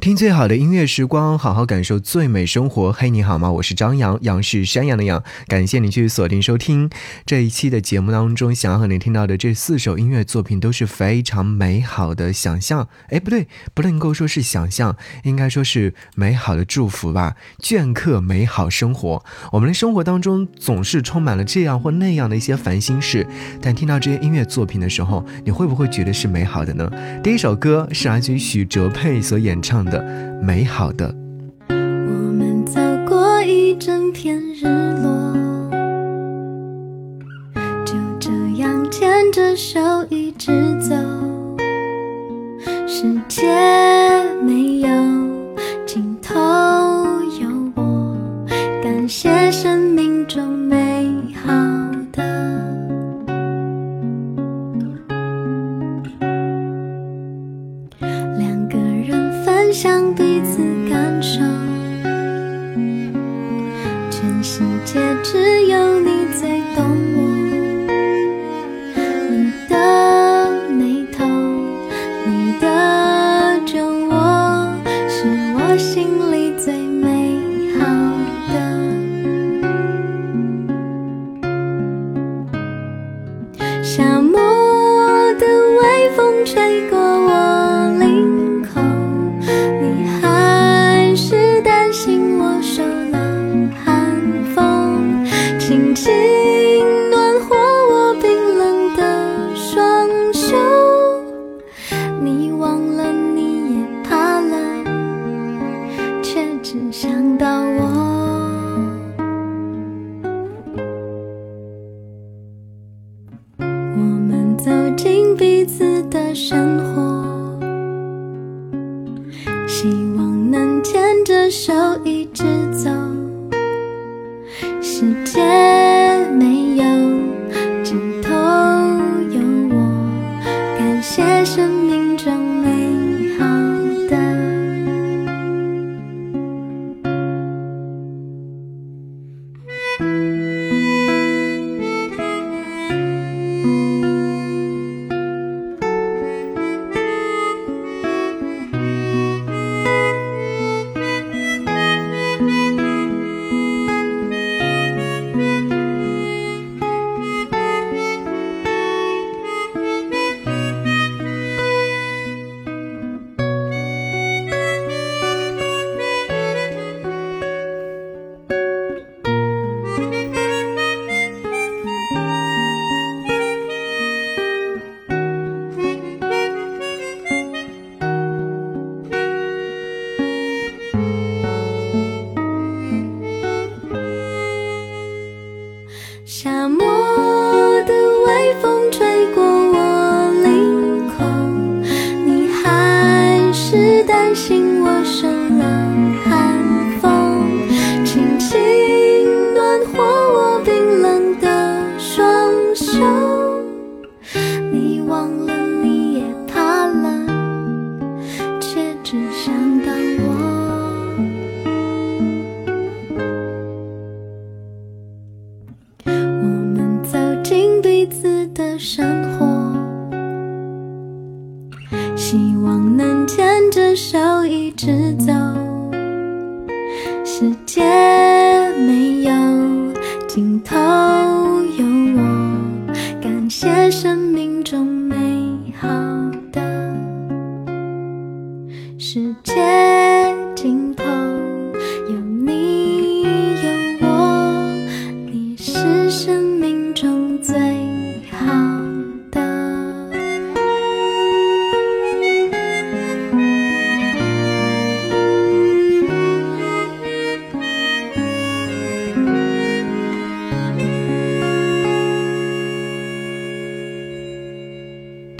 听最好的音乐时光，好好感受最美生活。嘿，你好吗？我是张扬，杨是山羊的羊。感谢你去锁定收听这一期的节目当中，想要和你听到的这四首音乐作品都是非常美好的想象。哎，不对，不能够说是想象，应该说是美好的祝福吧。镌刻美好生活，我们的生活当中总是充满了这样或那样的一些烦心事，但听到这些音乐作品的时候，你会不会觉得是美好的呢？第一首歌是来自于许哲佩所演唱的。的美好的。我们走过一整片日落，就这样牵着手一直走。世界没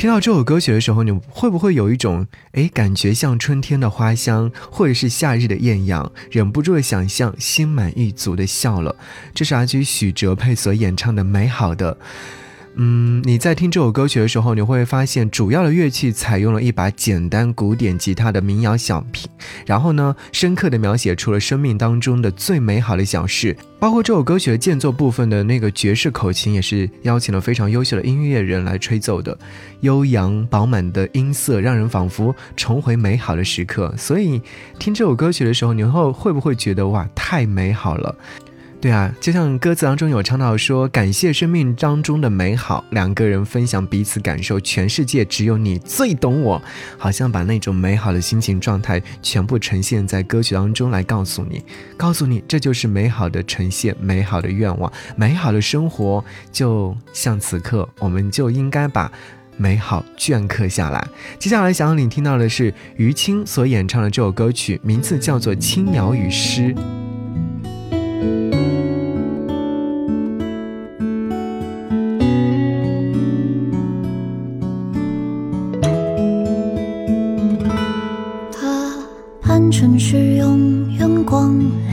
听到这首歌曲的时候，你会不会有一种哎感觉像春天的花香，或者是夏日的艳阳，忍不住的想象，心满意足的笑了？这是来自于许哲佩所演唱的《美好的》。嗯，你在听这首歌曲的时候，你会发现主要的乐器采用了一把简单古典吉他的民谣小品，然后呢，深刻的描写出了生命当中的最美好的小事。包括这首歌曲的间奏部分的那个爵士口琴，也是邀请了非常优秀的音乐人来吹奏的，悠扬饱满的音色，让人仿佛重回美好的时刻。所以听这首歌曲的时候，你会会不会觉得哇，太美好了？对啊，就像歌词当中有唱到说，感谢生命当中的美好，两个人分享彼此感受，全世界只有你最懂我，好像把那种美好的心情状态全部呈现在歌曲当中来告诉你，告诉你这就是美好的呈现，美好的愿望，美好的生活，就像此刻，我们就应该把美好镌刻下来。接下来想要你听到的是于青所演唱的这首歌曲，名字叫做《青鸟与诗》。城市永远光亮，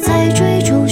在追逐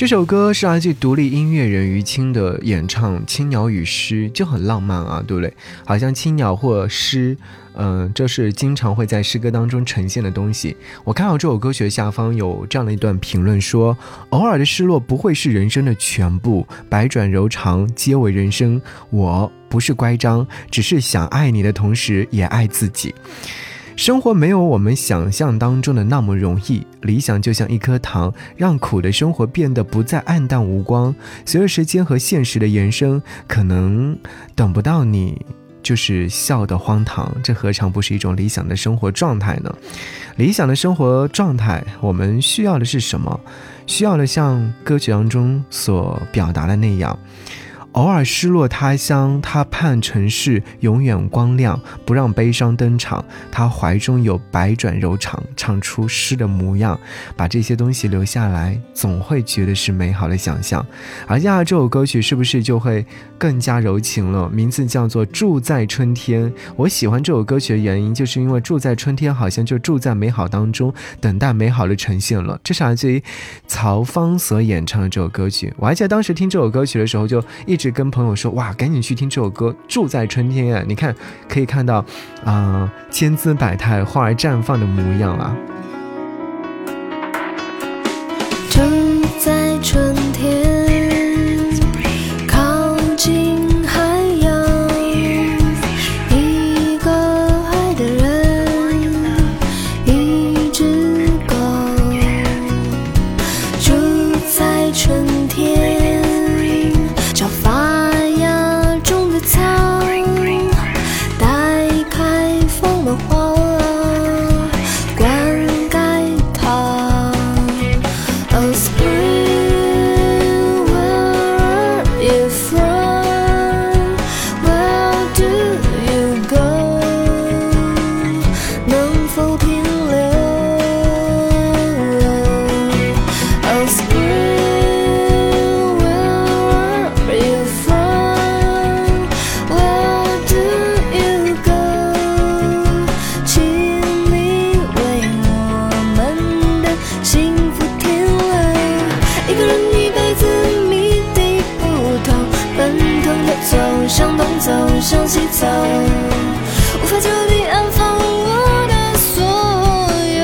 这首歌是来自独立音乐人于青的演唱，《青鸟与诗》就很浪漫啊，对不对？好像青鸟或诗，嗯，这是经常会在诗歌当中呈现的东西。我看到这首歌曲的下方有这样的一段评论说：“偶尔的失落不会是人生的全部，百转柔肠皆为人生。我不是乖张，只是想爱你的同时也爱自己。”生活没有我们想象当中的那么容易。理想就像一颗糖，让苦的生活变得不再暗淡无光。随着时间和现实的延伸，可能等不到你，就是笑得荒唐。这何尝不是一种理想的生活状态呢？理想的生活状态，我们需要的是什么？需要的像歌曲当中所表达的那样。偶尔失落他乡，他盼城市永远光亮，不让悲伤登场。他怀中有百转柔肠，唱出诗的模样。把这些东西留下来，总会觉得是美好的想象。而接下来这首歌曲是不是就会更加柔情了？名字叫做《住在春天》。我喜欢这首歌曲的原因，就是因为住在春天，好像就住在美好当中，等待美好的呈现了。这是来自于曹芳所演唱的这首歌曲。我还记得当时听这首歌曲的时候，就一。直跟朋友说哇，赶紧去听这首歌《住在春天》啊！你看，可以看到，啊，千姿百态、花儿绽放的模样啊。向东走，向西走，无法就地安放我的所有。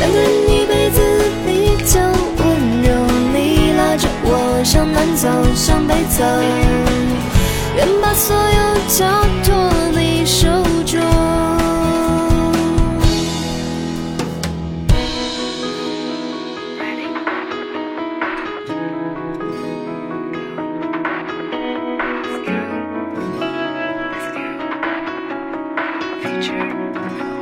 两个人一辈子比较温柔，你拉着我向南走，向北走，愿把所有交托。住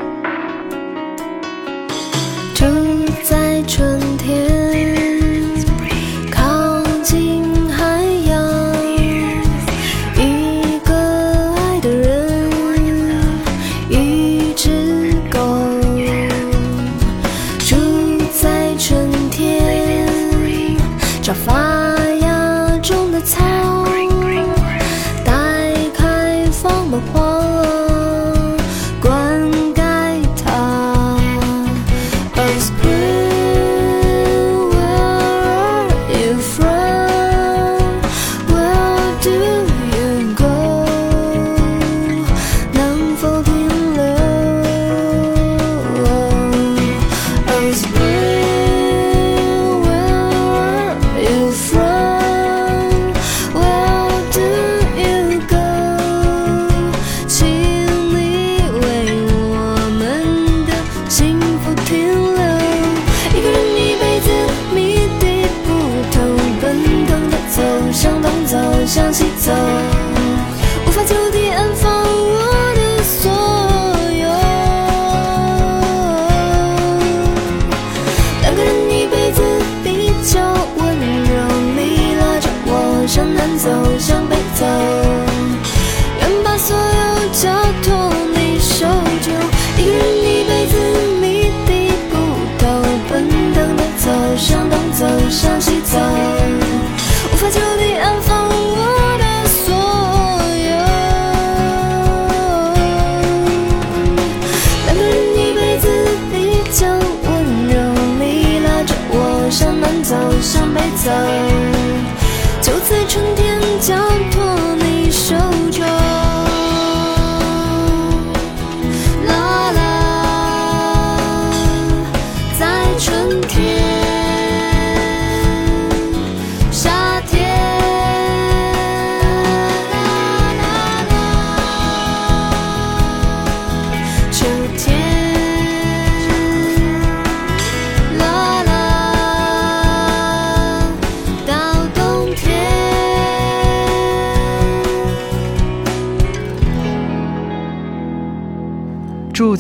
想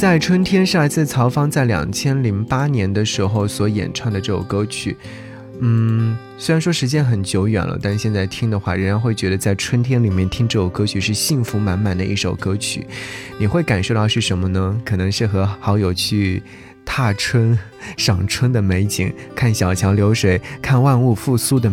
在春天是来自曹芳在两千零八年的时候所演唱的这首歌曲。嗯，虽然说时间很久远了，但现在听的话，仍然会觉得在春天里面听这首歌曲是幸福满满的一首歌曲。你会感受到是什么呢？可能是和好友去踏春、赏春的美景，看小桥流水，看万物复苏的。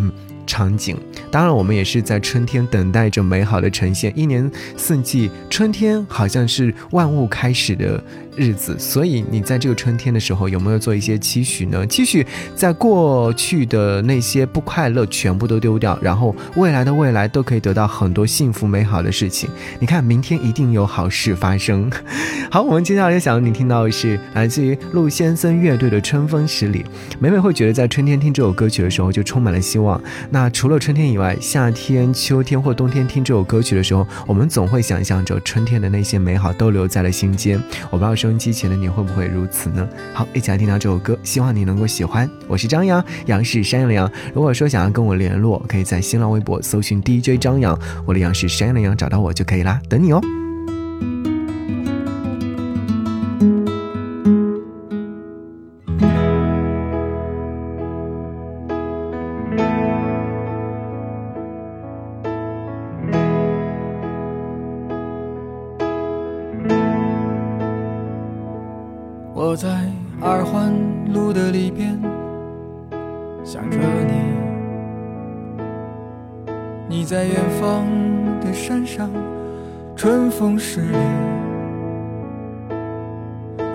场景，当然我们也是在春天等待着美好的呈现。一年四季，春天好像是万物开始的日子，所以你在这个春天的时候，有没有做一些期许呢？期许在过去的那些不快乐全部都丢掉，然后未来的未来都可以得到很多幸福美好的事情。你看，明天一定有好事发生。好，我们接下来想要你听到的是来自于陆先生乐队的《春风十里》。每每会觉得在春天听这首歌曲的时候，就充满了希望。那除了春天以外，夏天、秋天或冬天听这首歌曲的时候，我们总会想象着春天的那些美好都留在了心间。我不知道婚期前的你会不会如此呢？好，一起来听到这首歌，希望你能够喜欢。我是张扬，杨是山羊。如果说想要跟我联络，可以在新浪微博搜寻 DJ 张扬，我的杨是山羊，找到我就可以啦，等你哦。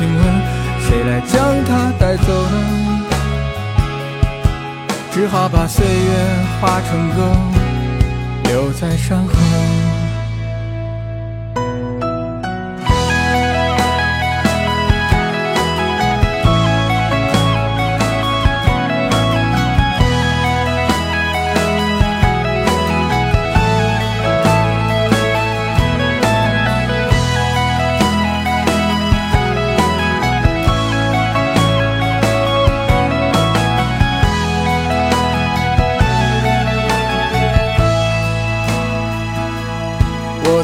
请问谁来将它带走呢？只好把岁月化成歌，留在山河。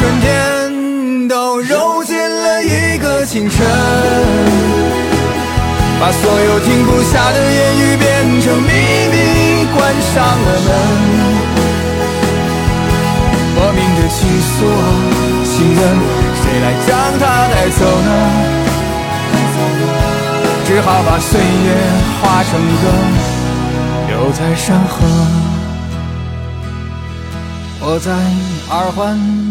春天都揉进了一个清晨，把所有停不下的言语变成秘密，关上了门。莫名的情愫啊，情人，谁来将它带走呢？只好把岁月化成歌，留在山河。我在二环。